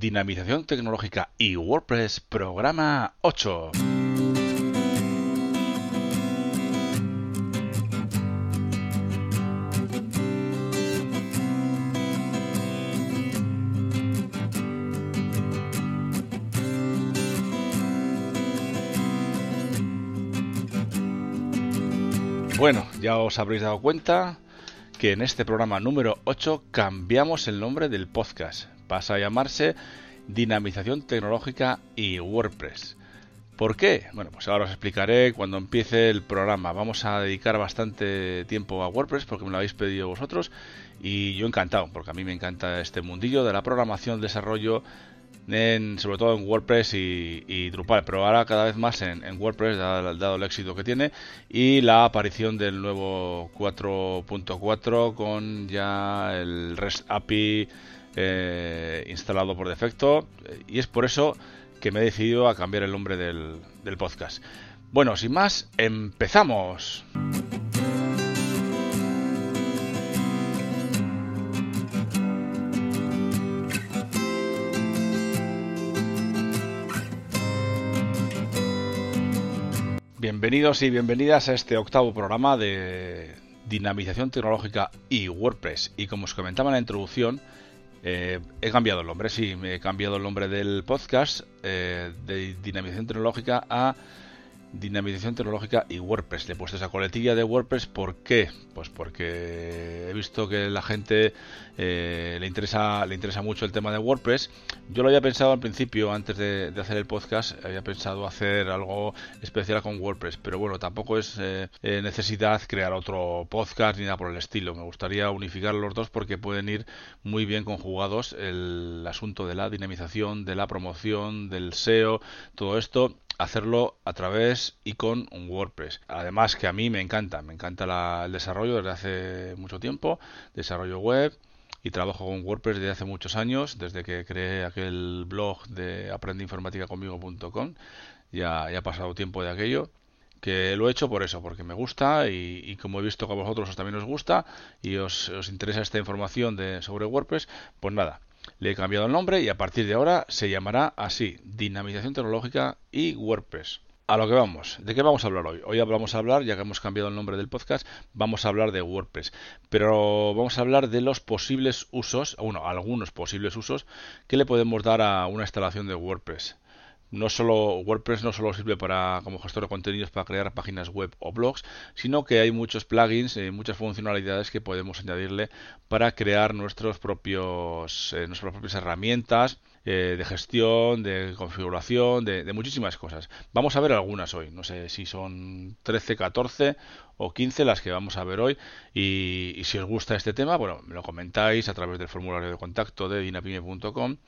Dinamización Tecnológica y WordPress, programa 8. Bueno, ya os habréis dado cuenta que en este programa número 8 cambiamos el nombre del podcast. Pasa a llamarse Dinamización Tecnológica y WordPress. ¿Por qué? Bueno, pues ahora os explicaré cuando empiece el programa. Vamos a dedicar bastante tiempo a WordPress porque me lo habéis pedido vosotros y yo encantado, porque a mí me encanta este mundillo de la programación, desarrollo sobre todo en WordPress y, Drupal, pero ahora cada vez más en, WordPress, dado, el éxito que tiene, y la aparición del nuevo 4.4 con ya el REST API eh, instalado por defecto, y es por eso que me he decidido a cambiar el nombre del podcast. Bueno, sin más, empezamos. Bienvenidos y bienvenidas a este octavo programa de dinamización tecnológica y WordPress. Y como os comentaba en la introducción, eh, he cambiado el nombre, sí, me he cambiado el nombre del podcast eh, de dinamización tecnológica a dinamización tecnológica y WordPress. Le he puesto esa coletilla de WordPress, ¿por qué? Pues porque he visto que la gente eh, le interesa le interesa mucho el tema de WordPress. Yo lo había pensado al principio, antes de, hacer el podcast, había pensado hacer algo especial con WordPress, pero bueno, tampoco es eh, eh, necesidad crear otro podcast ni nada por el estilo. Me gustaría unificar los dos porque pueden ir muy bien conjugados el asunto de la dinamización, de la promoción, del SEO, todo esto hacerlo a través y con WordPress. Además que a mí me encanta, me encanta el desarrollo desde hace mucho tiempo, desarrollo web y trabajo con WordPress desde hace muchos años, desde que creé aquel blog de aprendeinformaticaconmigo.com. Ya, ya ha pasado tiempo de aquello que lo he hecho por eso, porque me gusta y, como he visto que a vosotros también os gusta y os, os interesa esta información de, sobre WordPress, pues nada, le he cambiado el nombre y a partir de ahora se llamará así, Dinamización Tecnológica y WordPress. A lo que vamos, ¿de qué vamos a hablar hoy? Hoy vamos a hablar, ya que hemos cambiado el nombre del podcast, vamos a hablar de WordPress. Pero vamos a hablar de los posibles usos, bueno, algunos posibles usos que le podemos dar a una instalación de WordPress no solo WordPress no solo sirve para como gestor de contenidos para crear páginas web o blogs, sino que hay muchos plugins, y muchas funcionalidades que podemos añadirle para crear nuestros propios eh, nuestras propias herramientas eh, de gestión, de configuración, de, muchísimas cosas. Vamos a ver algunas hoy, no sé si son 13, 14 o 15 las que vamos a ver hoy y, si os gusta este tema, bueno, me lo comentáis a través del formulario de contacto de dinapime.com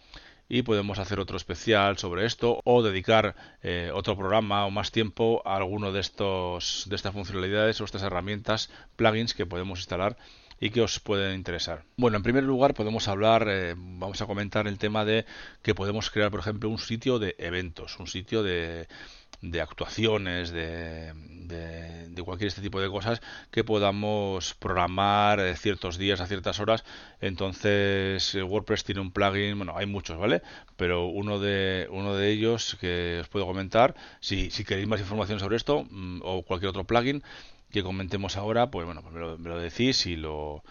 y podemos hacer otro especial sobre esto o dedicar eh, otro programa o más tiempo a alguno de estos de estas funcionalidades o estas herramientas plugins que podemos instalar y que os pueden interesar. Bueno, en primer lugar podemos hablar, eh, vamos a comentar el tema de que podemos crear, por ejemplo, un sitio de eventos, un sitio de, de actuaciones, de, de, cualquier este tipo de cosas que podamos programar eh, ciertos días a ciertas horas. Entonces eh, WordPress tiene un plugin, bueno, hay muchos, ¿vale? Pero uno de, uno de ellos que os puedo comentar, si, si queréis más información sobre esto mm, o cualquier otro plugin que comentemos ahora, pues bueno, pues me, lo, me lo decís y lo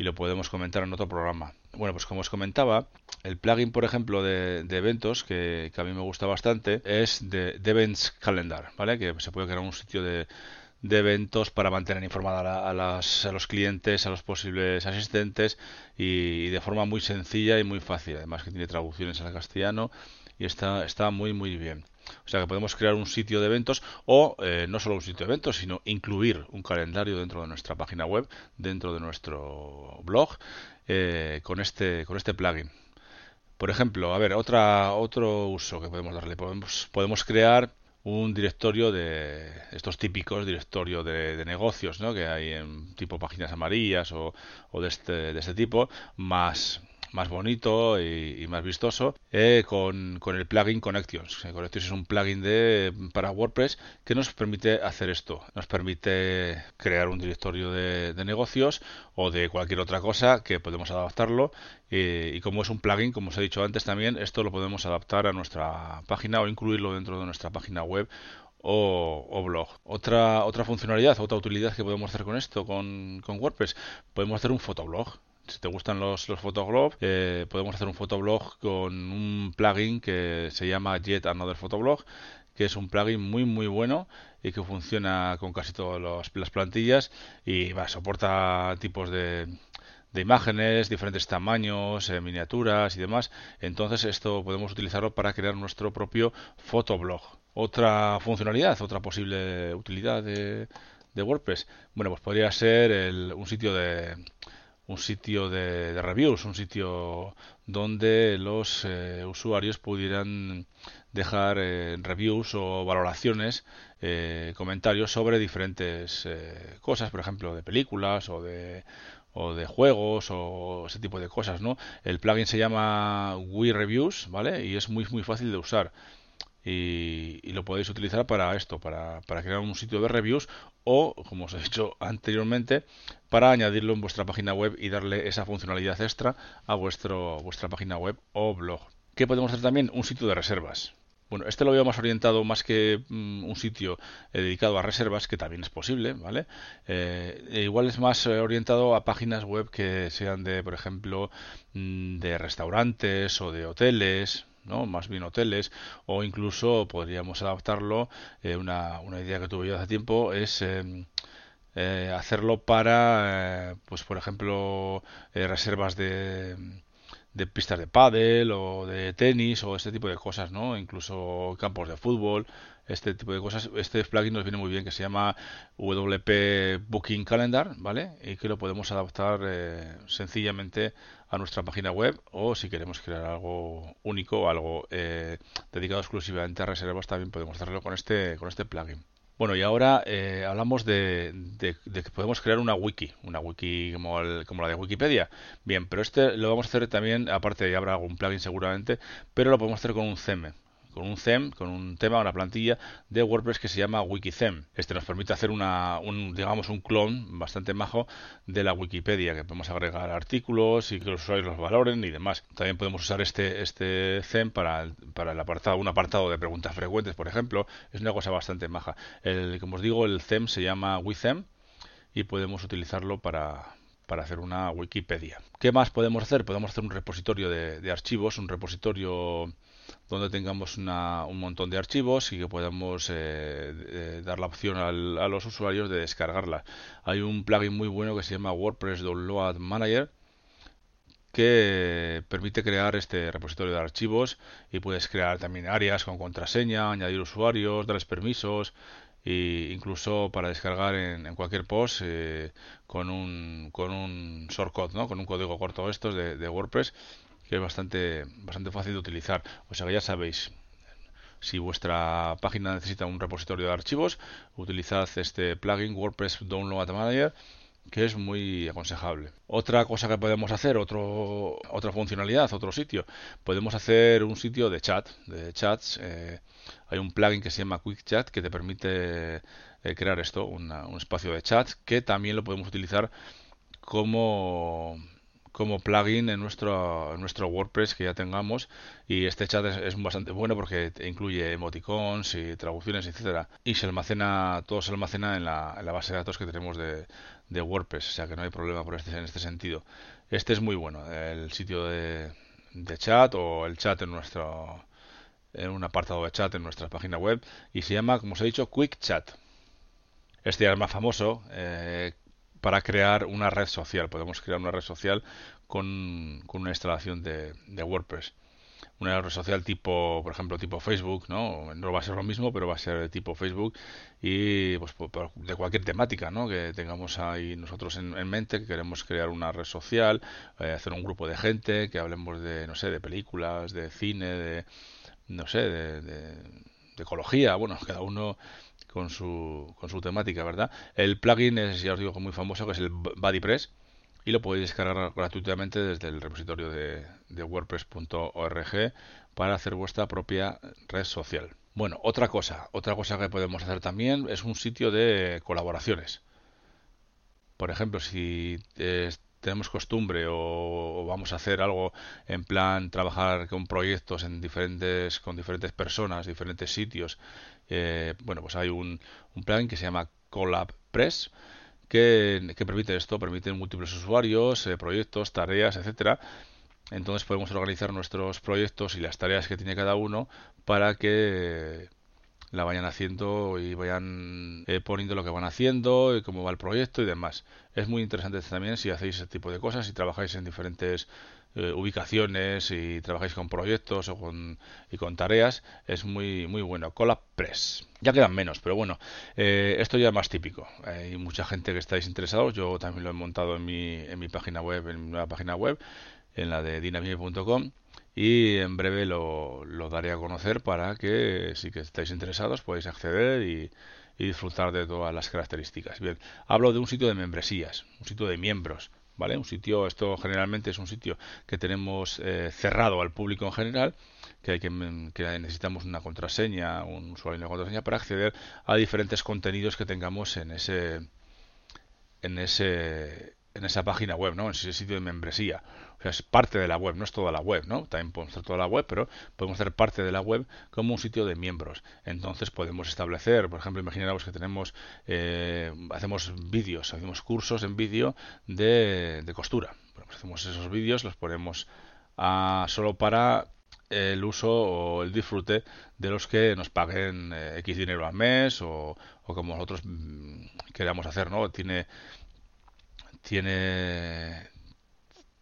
y lo podemos comentar en otro programa. Bueno, pues como os comentaba, el plugin, por ejemplo, de, eventos, que, a mí me gusta bastante, es de, Events Calendar, ¿vale? Que se puede crear un sitio de, eventos para mantener informada a, a, los clientes, a los posibles asistentes y, de forma muy sencilla y muy fácil. Además que tiene traducciones al castellano y está, está muy muy bien. O sea que podemos crear un sitio de eventos o eh, no solo un sitio de eventos, sino incluir un calendario dentro de nuestra página web, dentro de nuestro blog, eh, con, este, con este plugin. Por ejemplo, a ver, otra, otro uso que podemos darle. Podemos, podemos crear un directorio de estos típicos directorios de, negocios ¿no? que hay en tipo páginas amarillas o, o de, este, de este tipo, más más bonito y, más vistoso eh, con, con, el plugin Connections. Connections es un plugin de, para WordPress que nos permite hacer esto. Nos permite crear un directorio de, negocios o de cualquier otra cosa que podemos adaptarlo. y como es un plugin, como os he dicho antes también, esto lo podemos adaptar a nuestra página o incluirlo dentro de nuestra página web o, blog. Otra, otra funcionalidad, otra utilidad que podemos hacer con esto, con, con WordPress, podemos hacer un fotoblog si te gustan los, los eh, podemos hacer un fotoblog con un plugin que se llama Jet Another Photoblog, que es un plugin muy muy bueno y que funciona con casi todas las plantillas y va, soporta tipos de, de imágenes, diferentes tamaños, eh, miniaturas y demás. Entonces esto podemos utilizarlo para crear nuestro propio fotoblog. Otra funcionalidad, otra posible utilidad de, de WordPress, bueno, pues podría ser un sitio de un sitio de, reviews, un sitio donde los eh, usuarios pudieran dejar eh, reviews o valoraciones, eh, comentarios sobre diferentes cosas, por ejemplo, de películas o de o de juegos o ese tipo de cosas, ¿no? El plugin se llama We Reviews, ¿vale? Y es muy muy fácil de usar y, lo podéis utilizar para esto, para, para, crear un sitio de reviews o, como os he dicho anteriormente, para añadirlo en vuestra página web y darle esa funcionalidad extra a vuestro, vuestra página web o blog. ¿Qué podemos hacer también? Un sitio de reservas. Bueno, este lo veo más orientado más que mm, un sitio eh, dedicado a reservas, que también es posible, ¿vale? Eh, e igual es más eh, orientado a páginas web que sean de, por ejemplo, mm, de restaurantes o de hoteles, ¿no? más bien hoteles, o incluso podríamos adaptarlo, eh, una, una, idea que tuve yo hace tiempo es em, eh, hacerlo para, eh, pues por ejemplo, reservas de, de pistas de pádel o de tenis o este tipo de cosas, ¿no? Incluso campos de fútbol, este tipo de cosas. Este plugin nos viene muy bien que se llama WP Booking Calendar, ¿vale? Y que lo podemos adaptar sencillamente a nuestra página web o si queremos crear algo único, algo eh, dedicado exclusivamente a reservas, también podemos hacerlo con este, con este plugin. Bueno, y ahora eh, hablamos de, que podemos crear una wiki, una wiki como, como, la de Wikipedia. Bien, pero este lo vamos a hacer también, aparte habrá algún plugin seguramente, pero lo podemos hacer con un theme con un theme, con un tema, una plantilla de WordPress que se llama WikiTheme. Este nos permite hacer una, un, digamos, un clon bastante majo de la Wikipedia, que podemos agregar artículos y que los usuarios los valoren y demás. También podemos usar este, este theme para el, para el apartado, un apartado de preguntas frecuentes, por ejemplo. Es una cosa bastante maja. El, como os digo, el theme se llama WiTheme y podemos utilizarlo para, para hacer una Wikipedia. ¿Qué más podemos hacer? Podemos hacer un repositorio de, de archivos, un repositorio donde tengamos un montón de archivos y que podamos eh, eh, dar la opción a los usuarios de descargarla. Hay un plugin muy bueno que se llama WordPress Download Manager que permite crear este repositorio de archivos y puedes crear también áreas con contraseña, añadir usuarios, darles permisos e incluso para descargar en, cualquier post eh, con un con un shortcut, ¿no? con un código corto estos de WordPress que es bastante, bastante fácil de utilizar. O sea que ya sabéis, si vuestra página necesita un repositorio de archivos, utilizad este plugin WordPress Download Manager que es muy aconsejable. Otra cosa que podemos hacer, otro, otra funcionalidad, otro sitio, podemos hacer un sitio de chat, de chats. Eh, hay un plugin que se llama Quick Chat que te permite eh, crear esto, un espacio de chat que también lo podemos utilizar como como plugin en nuestro, nuestro WordPress que ya tengamos y este chat es, bastante bueno porque incluye emoticons y traducciones, etcétera y se almacena, todo se almacena en la, en base de datos que tenemos de, de, WordPress, o sea que no hay problema por este, en este sentido. Este es muy bueno, el sitio de, de chat o el chat en nuestro en un apartado de chat en nuestra página web y se llama, como os he dicho, Quick Chat. Este ya es más famoso, eh, para crear una red social. Podemos crear una red social con, con una instalación de, de, WordPress. Una red social tipo, por ejemplo, tipo Facebook, ¿no? No va a ser lo mismo, pero va a ser de tipo Facebook y pues de cualquier temática, ¿no? Que tengamos ahí nosotros en, mente, que queremos crear una red social, eh, hacer un grupo de gente, que hablemos de, no sé, de películas, de cine, de, no sé, de, de ecología. Bueno, cada uno con su, con su temática, ¿verdad? El plugin es, ya os digo, muy famoso, que es el BuddyPress, y lo podéis descargar gratuitamente desde el repositorio de, de wordpress.org para hacer vuestra propia red social. Bueno, otra cosa, otra cosa que podemos hacer también es un sitio de colaboraciones. Por ejemplo, si tenemos costumbre o, vamos a hacer algo en plan trabajar con proyectos en diferentes con diferentes personas, diferentes sitios, eh, bueno, pues hay un, un plugin que se llama CollabPress que, que permite esto, permite múltiples usuarios, eh, proyectos, tareas, etcétera. Entonces podemos organizar nuestros proyectos y las tareas que tiene cada uno para que la vayan haciendo y vayan eh, poniendo lo que van haciendo y cómo va el proyecto y demás. Es muy interesante también si hacéis ese tipo de cosas y trabajáis en diferentes eh, ubicaciones y trabajáis con proyectos o con, y con tareas. Es muy, muy bueno. Press. Ya quedan menos, pero bueno, eh, esto ya es más típico. Hay mucha gente que estáis interesados. Yo también lo he montado en mi, en mi página web, en mi nueva página web en la de dinamite.com y en breve lo, daré a conocer para que si que estáis interesados podéis acceder y, disfrutar de todas las características. Bien, hablo de un sitio de membresías, un sitio de miembros, ¿vale? Un sitio, esto generalmente es un sitio que tenemos eh, cerrado al público en general, que, hay que, que, necesitamos una contraseña, un usuario y una contraseña para acceder a diferentes contenidos que tengamos en ese en ese en esa página web, ¿no? En ese sitio de membresía. Es parte de la web, no es toda la web, ¿no? También podemos hacer toda la web, pero podemos hacer parte de la web como un sitio de miembros. Entonces podemos establecer, por ejemplo, imaginaros que tenemos, eh, hacemos vídeos, hacemos cursos en vídeo de, costura. Pues hacemos esos vídeos, los ponemos a, solo para el uso o el disfrute de los que nos paguen eh, X dinero al mes o, o como nosotros mm, queramos hacer, ¿no? Tiene tiene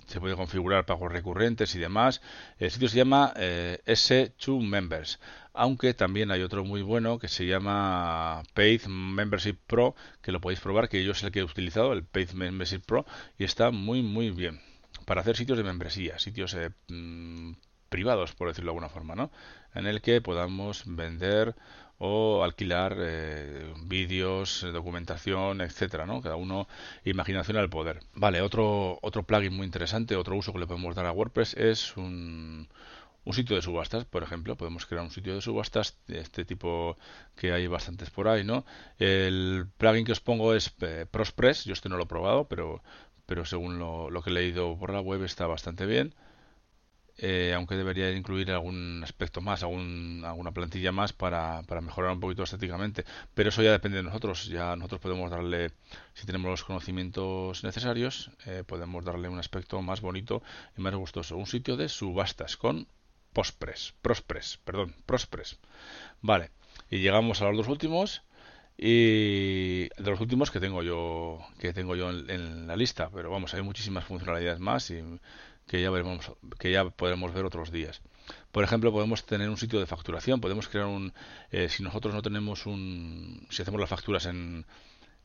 se puede configurar pagos recurrentes y demás. El sitio se llama eh, S2 Members, aunque también hay otro muy bueno que se llama Paid Membership Pro, que lo podéis probar, que yo es el que he utilizado, el Paid Membership Pro, y está muy muy bien para hacer sitios de membresía, sitios eh, mm, privados, por decirlo de alguna forma, ¿no? En el que podamos vender o alquilar eh, vídeos, documentación, etcétera, ¿no? Cada uno imaginación al poder. Vale, otro otro plugin muy interesante, otro uso que le podemos dar a WordPress es un un sitio de subastas, por ejemplo, podemos crear un sitio de subastas de este tipo que hay bastantes por ahí, ¿no? El plugin que os pongo es eh, Prospress, yo este no lo he probado, pero pero según lo que he leído por la web está bastante bien. Eh, aunque debería incluir algún aspecto más, algún, alguna plantilla más para, para, mejorar un poquito estéticamente. Pero eso ya depende de nosotros. Ya nosotros podemos darle, si tenemos los conocimientos necesarios, eh, podemos darle un aspecto más bonito y más gustoso. Un sitio de subastas con Postpress, Prospress, perdón, Prospress. Vale, y llegamos a los dos últimos y de los últimos que tengo yo que tengo yo en, en la lista pero vamos hay muchísimas funcionalidades más y que ya veremos, que ya podremos ver otros días. Por ejemplo, podemos tener un sitio de facturación, podemos crear un, eh, si nosotros no tenemos un, si hacemos las facturas en,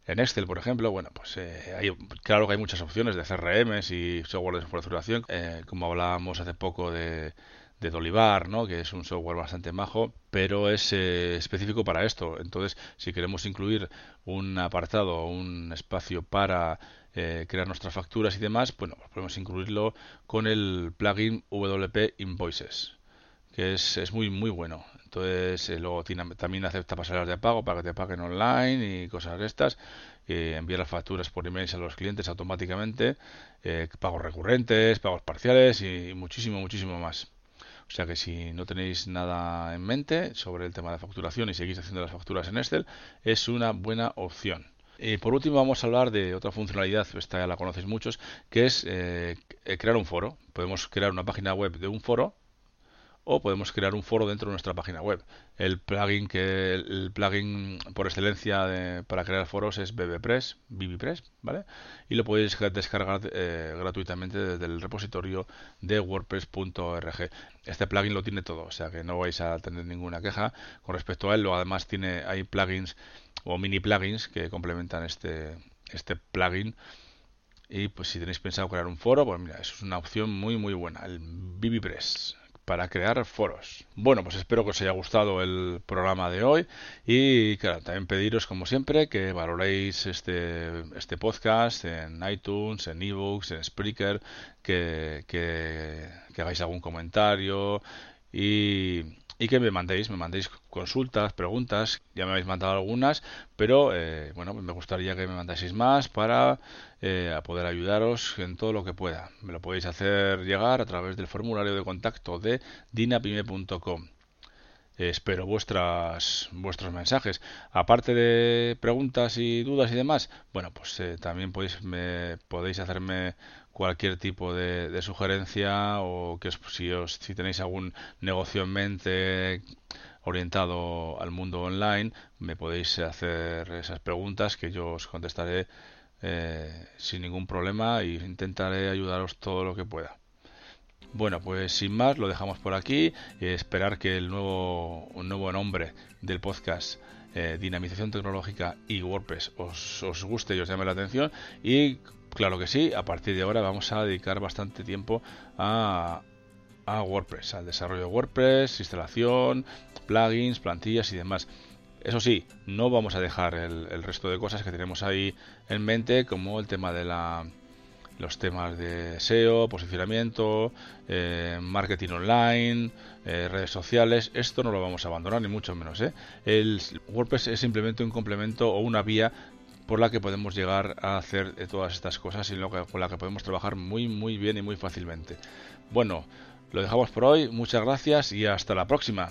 en Excel, por ejemplo, bueno, pues eh, hay, claro que hay muchas opciones de CRMs y software de facturación, eh, como hablábamos hace poco de, de Dolivar, ¿no? que es un software bastante majo, pero es específico para esto. Entonces, si queremos incluir un apartado, un espacio para eh, crear nuestras facturas y demás, bueno, pues podemos incluirlo con el plugin WP Invoices, que es, es muy muy bueno. Entonces eh, luego también acepta pasarelas de pago para que te paguen online y cosas de estas. Eh, enviar las facturas por email a los clientes automáticamente, pagos recurrentes, pagos parciales y muchísimo, muchísimo más. O sea que si no tenéis nada en mente sobre el tema de facturación y seguís haciendo las facturas en Excel, es una buena opción. Y por último vamos a hablar de otra funcionalidad, esta ya la conocéis muchos, que es eh, crear un foro. Podemos crear una página web de un foro o podemos crear un foro dentro de nuestra página web. El plugin que el plugin por excelencia para crear foros es BBPress, BBPress, ¿vale? Y lo podéis descargar eh, gratuitamente desde el repositorio de wordpress.org. Este plugin lo tiene todo, o sea que no vais a tener ninguna queja con respecto a él. Además tiene hay plugins o mini plugins que complementan este este plugin. Y pues si tenéis pensado crear un foro, pues mira, eso es una opción muy muy buena, el BBPress para crear foros. Bueno, pues espero que os haya gustado el programa de hoy y claro, también pediros como siempre que valoréis este, este podcast en iTunes, en ebooks, en Spreaker, que, que, que hagáis algún comentario y y que me mandéis, me mandéis consultas, preguntas, ya me habéis mandado algunas, pero eh, bueno, me gustaría que me mandaseis más para eh, poder ayudaros en todo lo que pueda. Me lo podéis hacer llegar a través del formulario de contacto de dinapime.com. espero vuestras, vuestros mensajes. Aparte de preguntas y dudas y demás, bueno, pues eh, también podéis, me, podéis hacerme cualquier tipo de, sugerencia o que si, os, si tenéis algún negocio en mente orientado al mundo online, me podéis hacer esas preguntas que yo os contestaré eh, sin ningún problema e intentaré ayudaros todo lo que pueda. Bueno, pues sin más, lo dejamos por aquí. y esperar que el nuevo, un nuevo nombre del podcast eh, Dinamización Tecnológica y WordPress os, os guste y os llame la atención. Y Claro que sí, a partir de ahora vamos a dedicar bastante tiempo a, WordPress, al desarrollo de WordPress, instalación, plugins, plantillas y demás. Eso sí, no vamos a dejar el, resto de cosas que tenemos ahí en mente, como el tema de la, los temas de SEO, posicionamiento, eh, marketing online, eh, redes sociales. Esto no lo vamos a abandonar, ni mucho menos. ¿eh? El WordPress es simplemente un complemento o una vía por la que podemos llegar a hacer todas estas cosas y con la que podemos trabajar muy muy bien y muy fácilmente. Bueno, lo dejamos por hoy, muchas gracias y hasta la próxima.